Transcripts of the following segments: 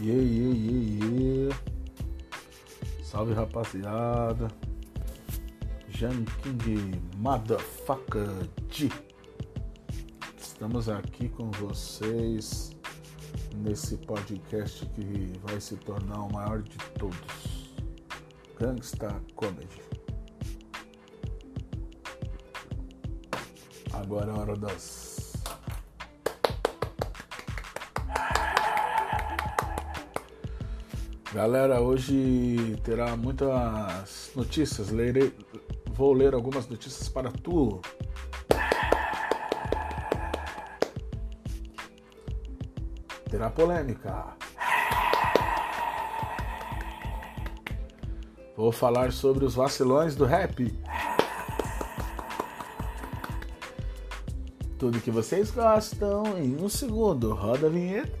Yeah, yeah, yeah, yeah. Salve rapaziada. Jan King Motherfucker G. Estamos aqui com vocês nesse podcast que vai se tornar o maior de todos. Gangsta Comedy. Agora é hora das Galera, hoje terá muitas notícias. Lerei, vou ler algumas notícias para tu. Terá polêmica. Vou falar sobre os vacilões do rap. Tudo que vocês gostam em um segundo. Roda a vinheta.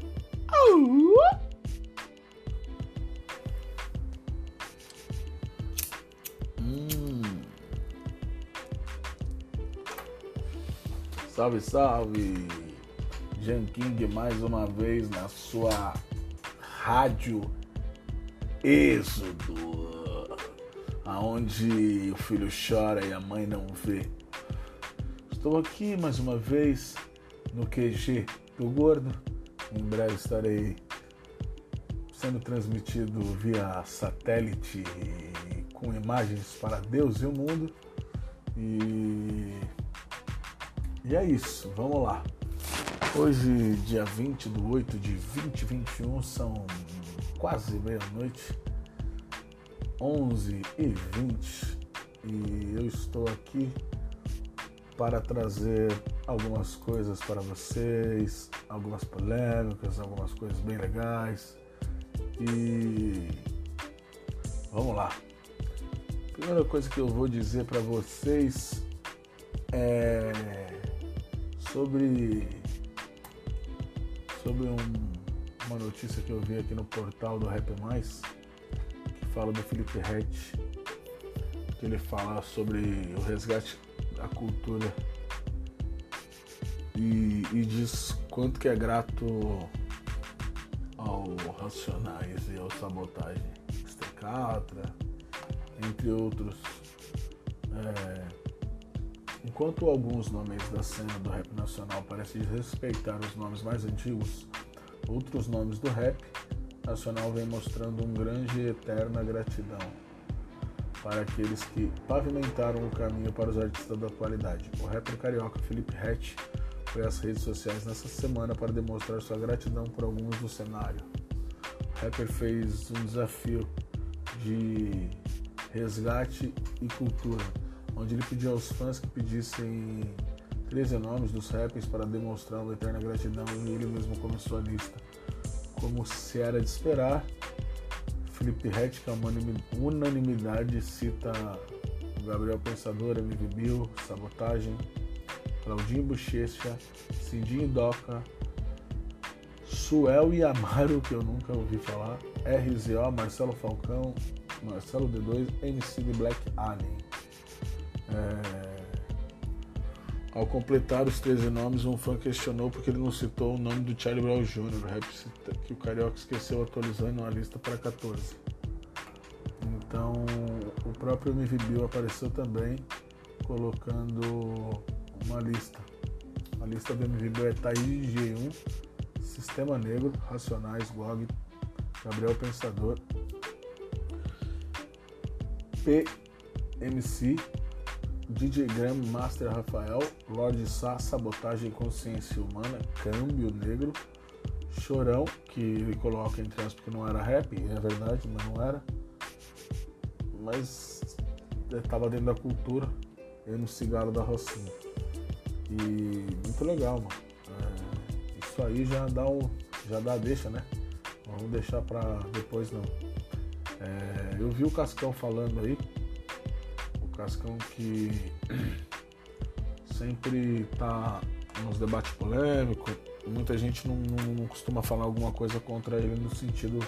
Salve, salve! Jan King mais uma vez na sua rádio Êxodo, aonde o filho chora e a mãe não vê. Estou aqui mais uma vez no QG do Gordo. Em breve estarei sendo transmitido via satélite com imagens para Deus e o mundo. E e é isso, vamos lá. Hoje, dia 20 de 8 de 2021, são quase meia-noite, 11 e 20, e eu estou aqui para trazer algumas coisas para vocês, algumas polêmicas, algumas coisas bem legais. E vamos lá. Primeira coisa que eu vou dizer para vocês é sobre sobre um, uma notícia que eu vi aqui no portal do Rap Mais que fala do Felipe Rett que ele fala sobre o resgate da cultura e, e diz quanto que é grato ao Racionais e ao Sabotagem Stecatra, entre outros. É, Enquanto alguns nomes da cena do rap nacional parecem respeitar os nomes mais antigos, outros nomes do rap nacional vêm mostrando um grande e eterna gratidão para aqueles que pavimentaram o caminho para os artistas da atualidade. O rapper carioca Felipe Hatch foi às redes sociais nessa semana para demonstrar sua gratidão por alguns do cenário. O rapper fez um desafio de resgate e cultura onde ele pediu aos fãs que pedissem 13 nomes dos rappers para demonstrar uma eterna gratidão e ele mesmo começou a lista. Como se era de esperar, Felipe Rett, que é uma unanimidade, cita Gabriel Pensador, MV Bill, Sabotagem, Claudinho Bochecha, Cindinho Doca, Suel e Amaro, que eu nunca ouvi falar, RZO, Marcelo Falcão, Marcelo D2, MC de Black Alien. É... Ao completar os 13 nomes, um fã questionou porque ele não citou o nome do Charlie Brown Jr., rap que o Carioca esqueceu atualizando a lista para 14. Então, o próprio MV Bill apareceu também, colocando uma lista. A lista do MV Bill é Thaís G1, Sistema Negro, Racionais, GOG, Gabriel Pensador, PMC, DJ Gram, Master Rafael, Lorde Sá, Sabotagem Consciência Humana, Câmbio Negro, Chorão, que ele coloca entre aspas que não era rap, é verdade, mas não era. Mas estava dentro da cultura, no Cigalo da Rocinha. E muito legal, mano. É, isso aí já dá um. já dá deixa, né? Vamos deixar pra depois não. É, eu vi o Cascão falando aí Cascão que sempre tá nos debates polêmicos. Muita gente não, não, não, costuma falar alguma coisa contra ele no sentido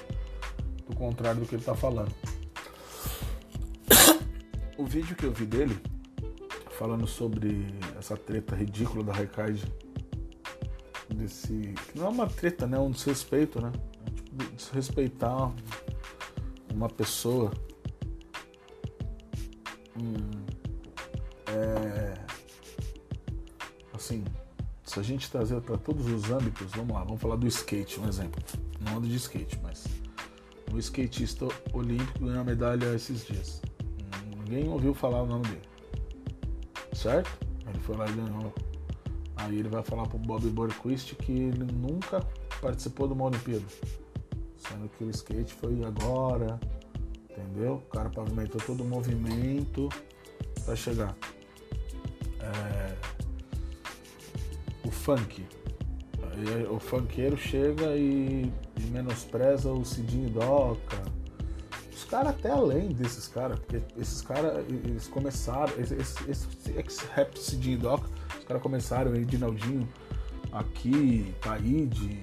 do contrário do que ele tá falando. O vídeo que eu vi dele falando sobre essa treta ridícula da Raikage desse. Que não é uma treta, né? É um desrespeito, né? É tipo desrespeitar uma pessoa. A gente trazer para todos os âmbitos, vamos lá, vamos falar do skate, um exemplo. Não ando de skate, mas o skatista olímpico ganhou a medalha esses dias. Ninguém ouviu falar o nome dele. Certo? Ele foi lá e ganhou. Aí ele vai falar pro Bob Burquist que ele nunca participou de uma Olimpíada. Sendo que o skate foi agora, entendeu? O cara pavimentou todo o movimento para chegar. É... Funk. O funkeiro chega e, menospreza o Cidinho Doca. Os caras até além desses caras, porque esses caras, eles começaram, esse, esse, esse rap Cidinho Doca, os caras começaram, Edinaldinho, aqui, Taíde,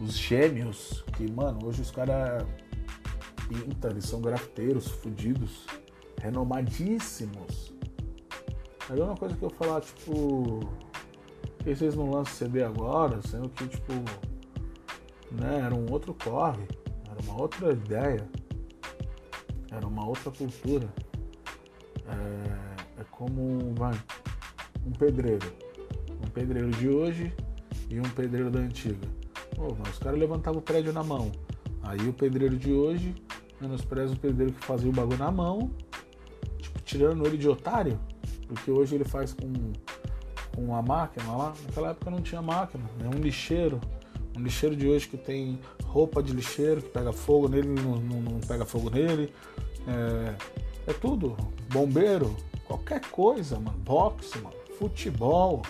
os gêmeos, que, mano, hoje os caras pintam, eles são grafiteiros, fudidos, renomadíssimos. Aí uma coisa que eu falar, tipo, que vocês não lançam CD agora, sendo que, tipo, né, era um outro corre, era uma outra ideia, era uma outra cultura. É, é como, vai, um pedreiro. Um pedreiro de hoje e um pedreiro da antiga Pô, os caras levantavam o prédio na mão. Aí o pedreiro de hoje menospreza o pedreiro que fazia o bagulho na mão, tipo, tirando ele de otário, porque hoje ele faz com, com a máquina lá. Naquela época não tinha máquina, é um lixeiro. Um lixeiro de hoje que tem roupa de lixeiro, que pega fogo nele, não, não, não pega fogo nele. É, é tudo. Bombeiro, qualquer coisa, mano. Boxe, mano. Futebol.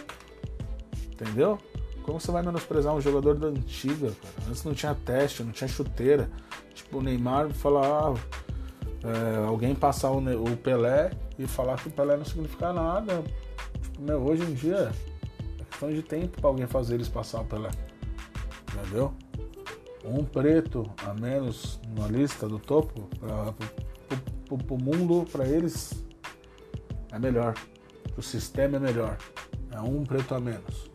Entendeu? Como você vai menosprezar um jogador da antiga, cara? Antes não tinha teste, não tinha chuteira. Tipo, o Neymar falar. É, alguém passar o, o, Pelé e falar que o Pelé não significa nada. Meu, hoje em dia é questão de tempo para alguém fazer eles passar o Pelé. Entendeu? Um preto a menos na lista do topo para o mundo, para eles é melhor. O sistema é melhor. É um preto a menos.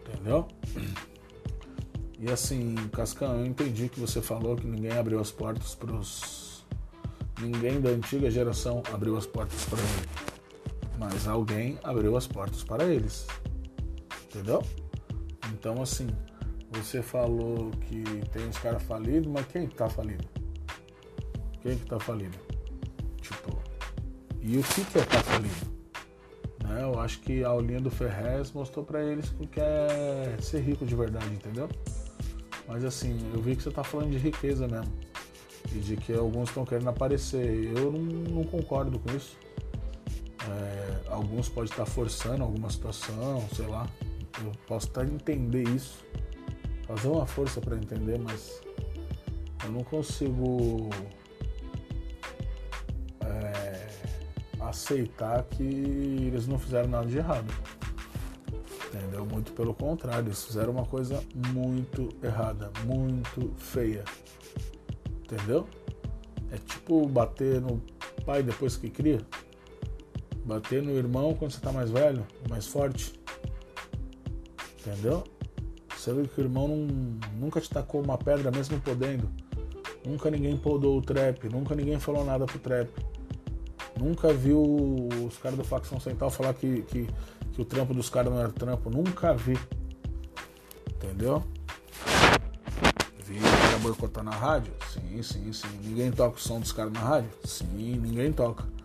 Entendeu? E assim, Cascão, eu entendi que você falou que ninguém abriu as portas para os. Ninguém da antiga geração abriu as portas para ele. Mas alguém abriu as portas para eles. Entendeu? Então, assim, você falou que tem uns caras falidos, mas quem tá falido? Quem que tá falido? Tipo, e o que que é tá falido? Né? Eu acho que a aulinha do Ferrez mostrou para eles que quer ser rico de verdade, entendeu? Mas assim, eu vi que você tá falando de riqueza mesmo. E de que alguns estão querendo aparecer. Eu não, não concordo com isso. É, alguns podem estar forçando alguma situação, sei lá. Eu posso até entender isso. Fazer uma força para entender, mas eu não consigo aceitar que eles não fizeram nada de errado. Entendeu? Muito pelo contrário, eles fizeram uma coisa muito errada, muito feia. Entendeu? É tipo bater no pai depois que cria. Bater no irmão quando você tá mais velho, mais forte. Entendeu? Vê que o irmão não, nunca te tacou uma pedra mesmo podendo. Nunca ninguém podou o trap, nunca ninguém falou nada pro trap. Nunca viu os caras do Facção Central falar que, que, que o trampo dos caras não era trampo. Nunca vi. Entendeu? Vi o boicotar na rádio? Sim, sim, sim. Ninguém toca o som dos caras na rádio? Sim, ninguém toca.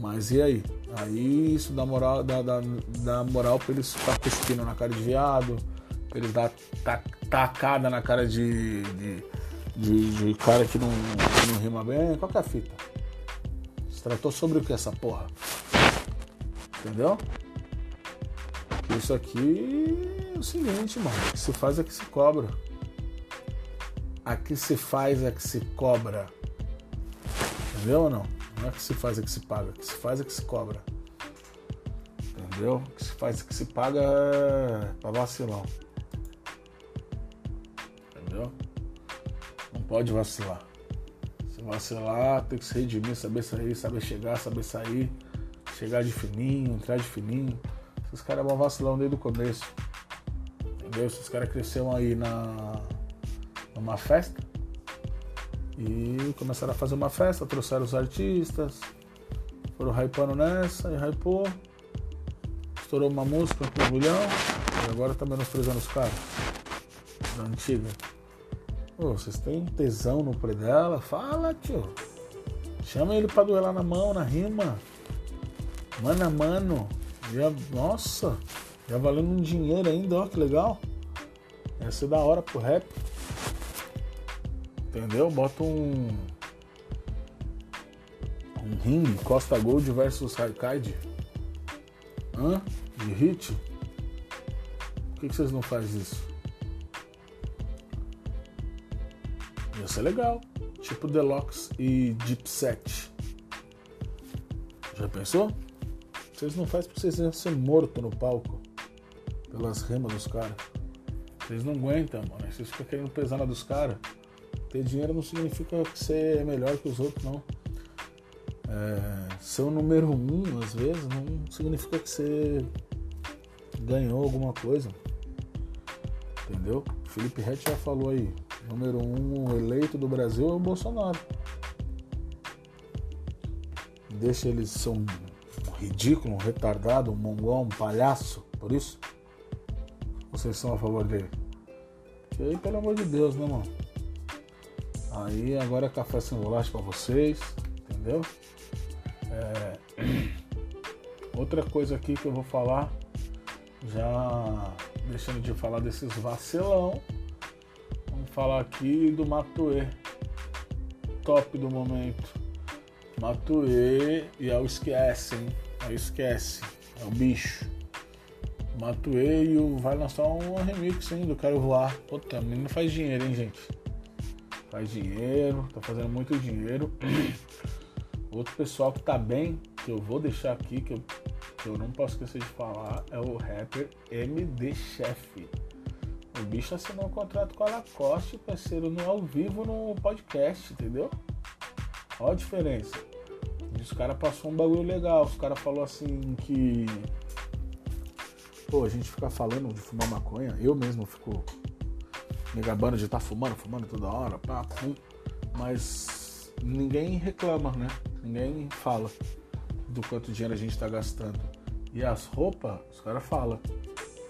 Mas e aí? Aí isso dá moral, dá, dá, dá moral pra eles ficar cuspindo na cara de viado, pra eles dar tacada na cara de, de, de, de cara que não, que não rima bem. Qual que é a fita? Se tratou sobre o que essa porra? Entendeu? Isso aqui é o seguinte, mano. O que se faz é que se cobra. A que se faz é que se cobra. Entendeu ou não? Não é que se faz é que se paga. Que se faz é que se cobra. Entendeu? Que se faz é que se paga é pra vacilão. Entendeu? Não pode vacilar vacilar, tem que se redimir, saber sair, saber chegar, saber sair, chegar de fininho, entrar de fininho. Esses caras vão vacilar desde o começo. Entendeu? Esses caras cresceram aí na, numa festa. E começaram a fazer uma festa, trouxeram os artistas, foram hypando nessa e hypou. Estourou uma música com um milhão e agora tá menosprezando os caras. Da antiga. Pô, vocês têm tesão no pre dela? Fala, tio. Chama ele pra duelar na mão, na rima. Mano a mano. Já, nossa, já valendo um dinheiro ainda, ó, que legal. Ia ser da hora pro rap. Entendeu? Bota um. Um ringue, Costa Gold versus Raikide. Hã? De hit? Por que, que vocês não fazem isso? Ia ser legal. Tipo Deluxe e Deep Set. Já pensou? Vocês não fazem porque vocês iam ser morto no palco. Pelas rimas dos caras. Vocês não aguentam, mano. Vocês ficam querendo pesar na dos caras. Ter dinheiro não significa que você é melhor que os outros, não. É, ser o número um, às vezes, não significa que você ganhou alguma coisa. Entendeu? Felipe Rett já falou aí. Número um eleito do Brasil é o Bolsonaro. Deixa ele ser um ridículo, um retardado, um mongol, um palhaço. Por isso, vocês são a favor dele. E aí, pelo amor de Deus, né, mano? Aí agora é café sem bolacha pra vocês, entendeu? É... Outra coisa aqui que eu vou falar, já deixando de falar desses vacilão, vamos falar aqui do Matue, top do momento. Matue e é o esquece, hein? É o esquece, é o bicho. Matue e o vai lançar um remix, hein, do Quero Voar. Puta, menino faz dinheiro, hein, gente? Faz dinheiro, tá fazendo muito dinheiro. Outro pessoal que tá bem, que eu vou deixar aqui, que eu, que eu não posso esquecer de falar, é o rapper MD Chef. O bicho assinou um contrato com a Lacoste, parceiro, no ao vivo no podcast, entendeu? Olha a diferença. E os caras passou um bagulho legal. Os caras falou assim que. Pô, a gente fica falando de fumar maconha. Eu mesmo fico me gabando de estar tá fumando, fumando toda hora, pá, pum. Mas ninguém reclama, né? Ninguém fala do quanto dinheiro a gente está gastando. E as roupas, os caras falam.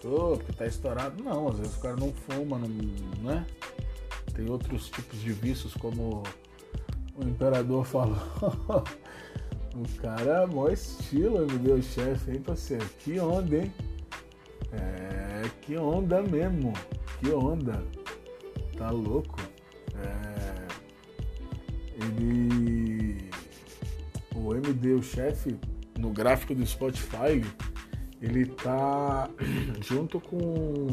Oh, porque tá estourado. Não, às vezes o cara não fuma, não, né? Tem outros tipos de vícios, como o imperador falou. o cara é mó estilo, me deu chefe, hein, parceiro? Que onda, hein? É, que onda mesmo. Que onda. Tá louco? É, ele. O MD, o chefe, no gráfico do Spotify, ele tá junto com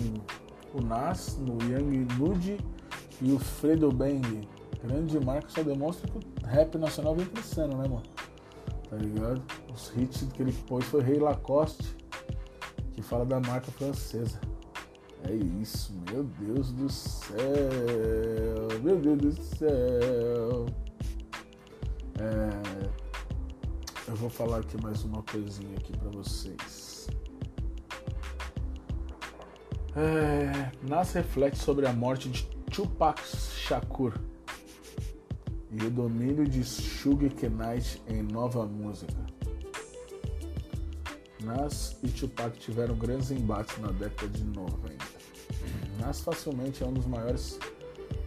o Nas no Young Nude e o Fredo Bang. Grande marca só demonstra que o rap nacional vem crescendo, né, mano? Tá ligado? Os hits que ele pôs foi Rei Lacoste, que fala da marca francesa. É isso, meu Deus do céu, meu Deus do céu. É, eu vou falar aqui mais uma coisinha aqui para vocês. É, Nas reflete sobre a morte de Tupac Shakur e o domínio de Sugar Knight em nova música. Nas e Tupac tiveram grandes embates na década de 90. Nas facilmente é um dos maiores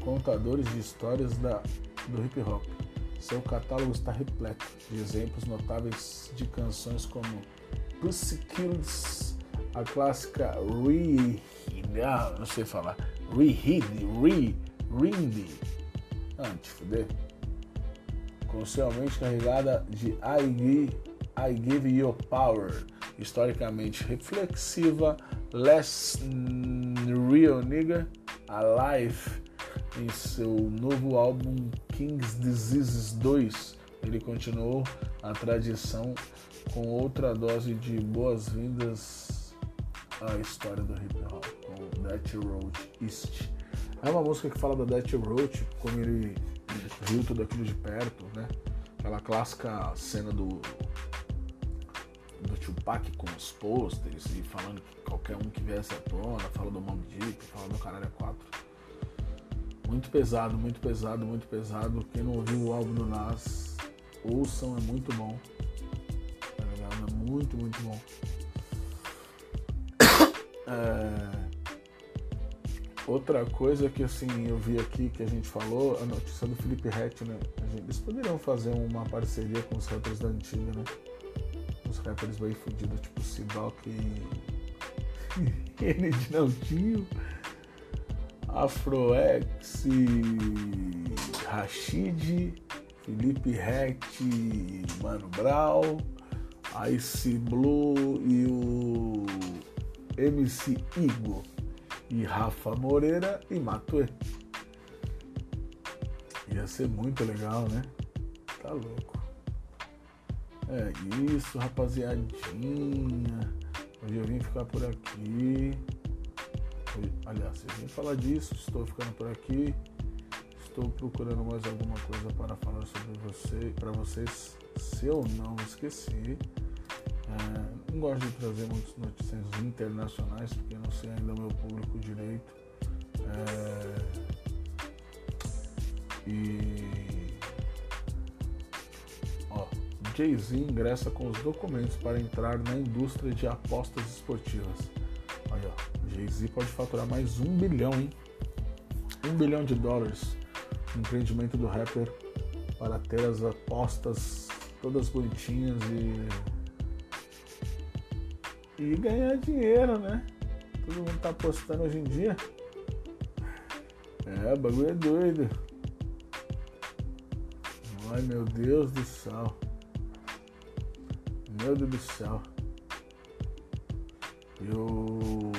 contadores de histórias da, do hip hop. Seu catálogo está repleto de exemplos notáveis de canções como Pussy Kills, a clássica Re... Ah, não sei falar. Re-Hid, Re... Rindy. Ah, te fuder. Com sua mente carregada de I Give, I Give You Power, historicamente reflexiva, Less Real Nigga Alive em seu novo álbum King's Diseases 2. Ele continuou a tradição com outra dose de boas-vindas à história do hip hop, com Death Road East. É uma música que fala da Death Road, como ele viu tudo aquilo de perto, né? Aquela clássica cena do Tupac com os pôsteres e falando que qualquer um que viesse à tona, fala do Mob Deep, fala do Caralho 4. Muito pesado, muito pesado, muito pesado. Quem não ouviu o álbum do Nas, ouçam, é muito bom. Tá ligado? É muito, muito bom. É... Outra coisa que assim eu vi aqui que a gente falou, a notícia do Felipe Rett, né? Eles poderiam fazer uma parceria com os rappers da antiga, né? Rappers bem fudidos, tipo Sidoc e. Kennedy Naldinho, Afroex, Rashid, Felipe Rett, Mano Brown, Ice Blue e o MC Igor e Rafa Moreira e Matue. Ia ser muito legal, né? Tá louco. É isso, rapaziadinha. Hoje eu vim ficar por aqui. Aliás, eu vim falar disso, estou ficando por aqui. Estou procurando mais alguma coisa para falar sobre você, para vocês, se eu não esqueci. É, não gosto de trazer muitas notícias internacionais, porque eu não sei ainda o meu público direito. É, e. Jay-Z ingressa com os documentos para entrar na indústria de apostas esportivas. Olha, Jay-Z pode faturar mais um bilhão, hein? Um bilhão de dólares no empreendimento do rapper para ter as apostas todas bonitinhas e e ganhar dinheiro, né? Todo mundo tá apostando hoje em dia. É, o bagulho é doido. Ai meu Deus do céu. Meu Deus do céu. Eu. O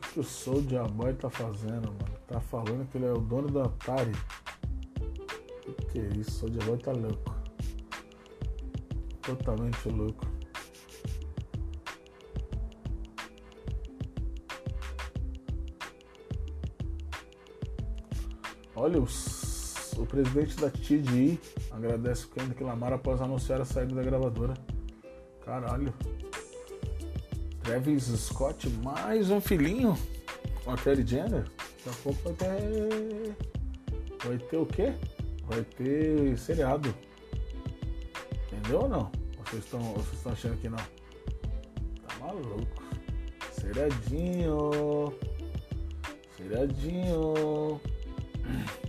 que, que o Soulja Boy tá fazendo, mano? Tá falando que ele é o dono da Atari. O que, é isso? O Soulja Boy tá louco. Totalmente louco. Olha, os, o presidente da TDI agradece o Kendrick Lamar após anunciar a saída da gravadora. Caralho. Travis Scott, mais um filhinho com a Kelly Jenner. Daqui a pouco vai ter. Vai ter o quê? Vai ter seriado. Entendeu ou não? Vocês estão vocês estão achando que não? Tá maluco. Seriadinho. Seriadinho.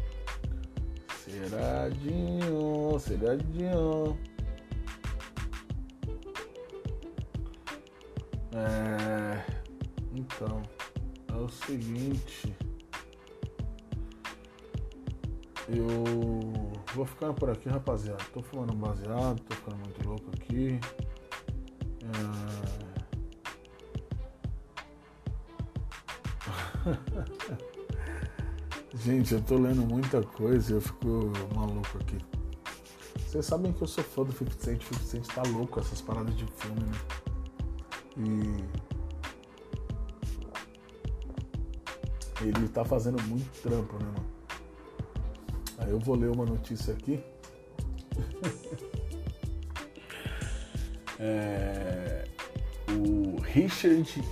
Ceradinho, ceradinho. É, então, é o seguinte. Eu vou ficando por aqui, rapaziada. Tô fumando baseado, tô ficando muito louco aqui. É... Gente, eu tô lendo muita coisa e eu fico maluco aqui. Vocês sabem que eu sou fã do 50 Cent, 50 Cent tá louco essas paradas de filme, né? E ele tá fazendo muito trampo, né, mano? Aí eu vou ler uma notícia aqui. é, o Richard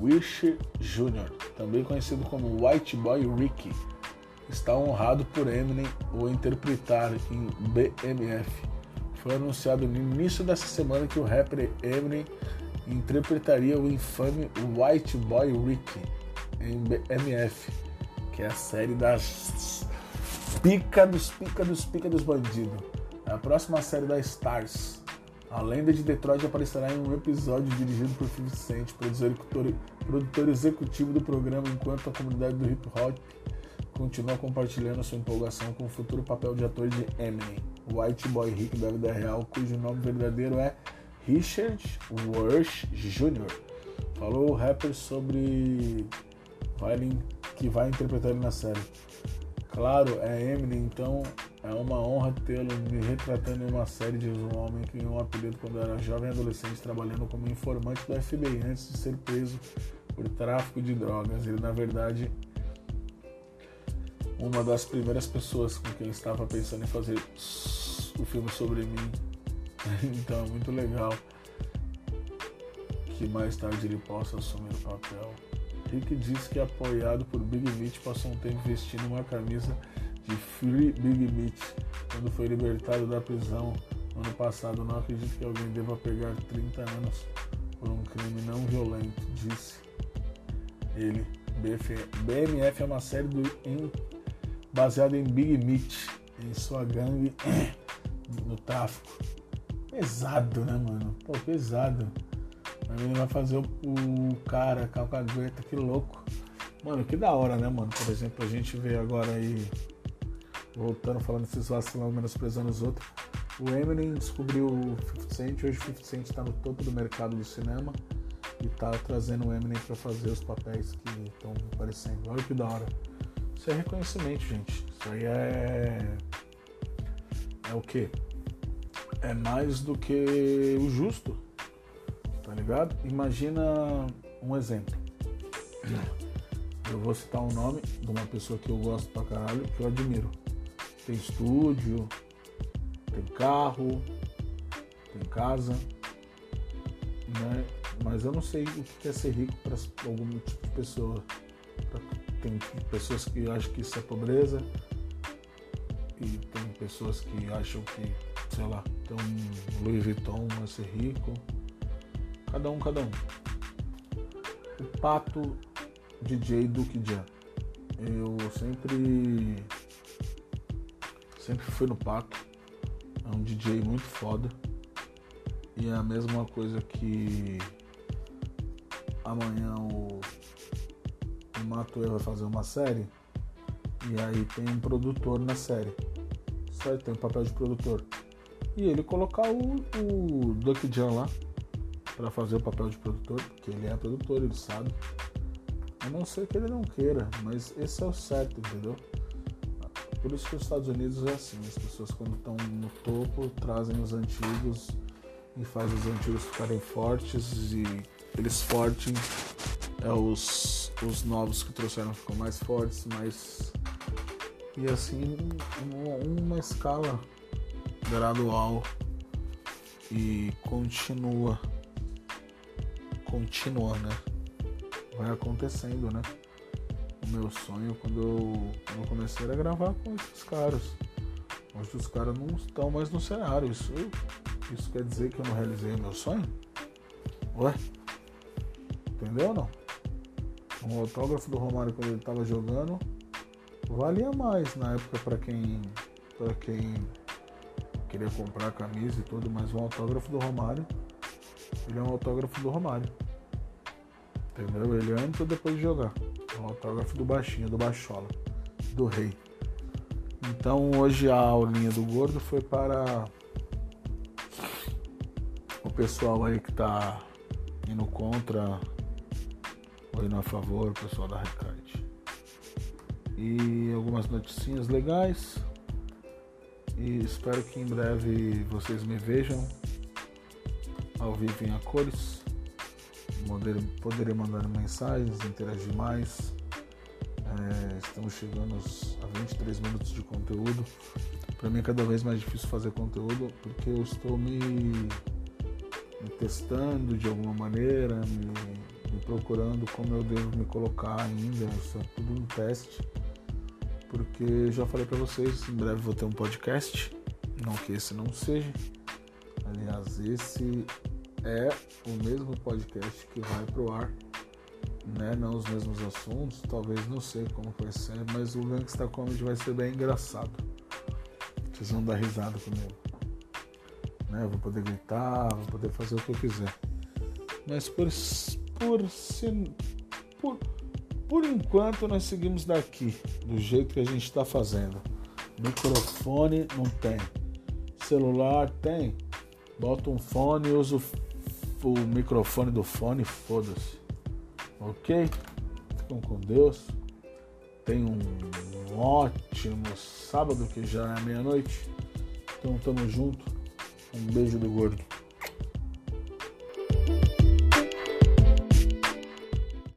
Wisher Jr., também conhecido como White Boy Ricky, está honrado por Eminem o interpretar em BMF. Foi anunciado no início dessa semana que o rapper Eminem interpretaria o infame White Boy Ricky em BMF, que é a série das pica dos pica dos pica dos bandidos. A próxima série da Stars. A lenda de Detroit aparecerá em um episódio dirigido por 50 Cent, produtor, produtor executivo do programa, enquanto a comunidade do hip hop continua compartilhando sua empolgação com o futuro papel de ator de Eminem, White Boy Rick da vida real, cujo nome verdadeiro é Richard Worsh Jr. Falou o rapper sobre Violin que vai interpretar ele na série. Claro, é Eminem, então é uma honra tê-lo me retratando em uma série de um homem que ganhou um apelido quando era jovem adolescente trabalhando como informante do FBI antes de ser preso por tráfico de drogas. Ele, na verdade, uma das primeiras pessoas com quem estava pensando em fazer o filme sobre mim. Então é muito legal que mais tarde ele possa assumir o papel. Rick disse que apoiado por Big Meat passou um tempo vestindo uma camisa de Free Big Meat quando foi libertado da prisão ano passado. Não acredito que alguém deva pegar 30 anos por um crime não violento, disse ele. BMF é uma série do, em, baseada em Big Meat, em sua gangue no tráfico. Pesado, né, mano? Pô, pesado. Mas ele vai fazer o, o cara, calcagueta, que louco. Mano, que da hora, né, mano? Por exemplo, a gente vê agora aí, voltando, falando esses vacilão, menosprezando os outros. O Eminem descobriu o 50 Cent, hoje o 50 Cent está no topo do mercado do cinema e tá trazendo o Eminem para fazer os papéis que estão aparecendo. Olha que da hora. Isso é reconhecimento, gente. Isso aí é. É o quê? É mais do que o justo. Tá ligado? Imagina um exemplo. Eu vou citar um nome de uma pessoa que eu gosto pra caralho, que eu admiro. Tem estúdio, tem carro, tem casa, né? Mas eu não sei o que é ser rico para algum tipo de pessoa. Tem pessoas que acham que isso é pobreza e tem pessoas que acham que, sei lá, ter um Louis Vuitton é ser rico. Cada um, cada um. O pato DJ Duke Jan. Eu sempre sempre fui no pato é um DJ muito foda. E é a mesma coisa que amanhã o Matuê vai fazer uma série. E aí tem um produtor na série. Certo? Tem um papel de produtor. E ele colocar o, o Duck Jan lá para fazer o papel de produtor, porque ele é produtor, ele sabe. A não ser que ele não queira, mas esse é o certo, entendeu? Por isso que os Estados Unidos é assim, as pessoas quando estão no topo trazem os antigos e fazem os antigos ficarem fortes e eles fortes é os, os novos que trouxeram ficam mais fortes, mais e assim uma, uma escala gradual e continua continua, né? Vai acontecendo, né? o meu sonho quando eu, quando eu comecei a gravar com esses caras. Hoje os caras não estão mais no cenário. Isso, isso quer dizer que eu não realizei meu sonho? Ué? Entendeu ou não? O autógrafo do Romário quando ele estava jogando valia mais na época para quem para quem queria comprar a camisa e tudo, mas o autógrafo do Romário, ele é um autógrafo do Romário. Entendeu? Ele antes ou depois de jogar. É um autógrafo do baixinho, do baixola, do rei. Então hoje a aulinha do gordo foi para o pessoal aí que tá indo contra ou indo a favor, o pessoal da Recarte. E algumas noticinhas legais. E espero que em breve vocês me vejam ao vivo em a cores poder, poderem mandar mensagens, interagir mais. É, estamos chegando a 23 minutos de conteúdo. Para mim é cada vez mais difícil fazer conteúdo porque eu estou me, me testando de alguma maneira, me, procurando como eu devo me colocar ainda. Isso é tudo um teste. Porque já falei para vocês, em breve vou ter um podcast. Não que esse não seja. Aliás, esse é o mesmo podcast que vai pro ar, né? Não os mesmos assuntos, talvez não sei como vai ser, mas o Gangsta Comedy vai ser bem engraçado. Vocês vão dar risada comigo. Né? Eu vou poder gritar, vou poder fazer o que eu quiser. Mas por, por, por, por enquanto nós seguimos daqui, do jeito que a gente está fazendo. Microfone não tem. Celular tem. Bota um fone usa o o microfone do fone, foda-se. Ok? Ficam com Deus. Tenham um ótimo sábado, que já é meia-noite. Então tamo junto. Um beijo do gordo.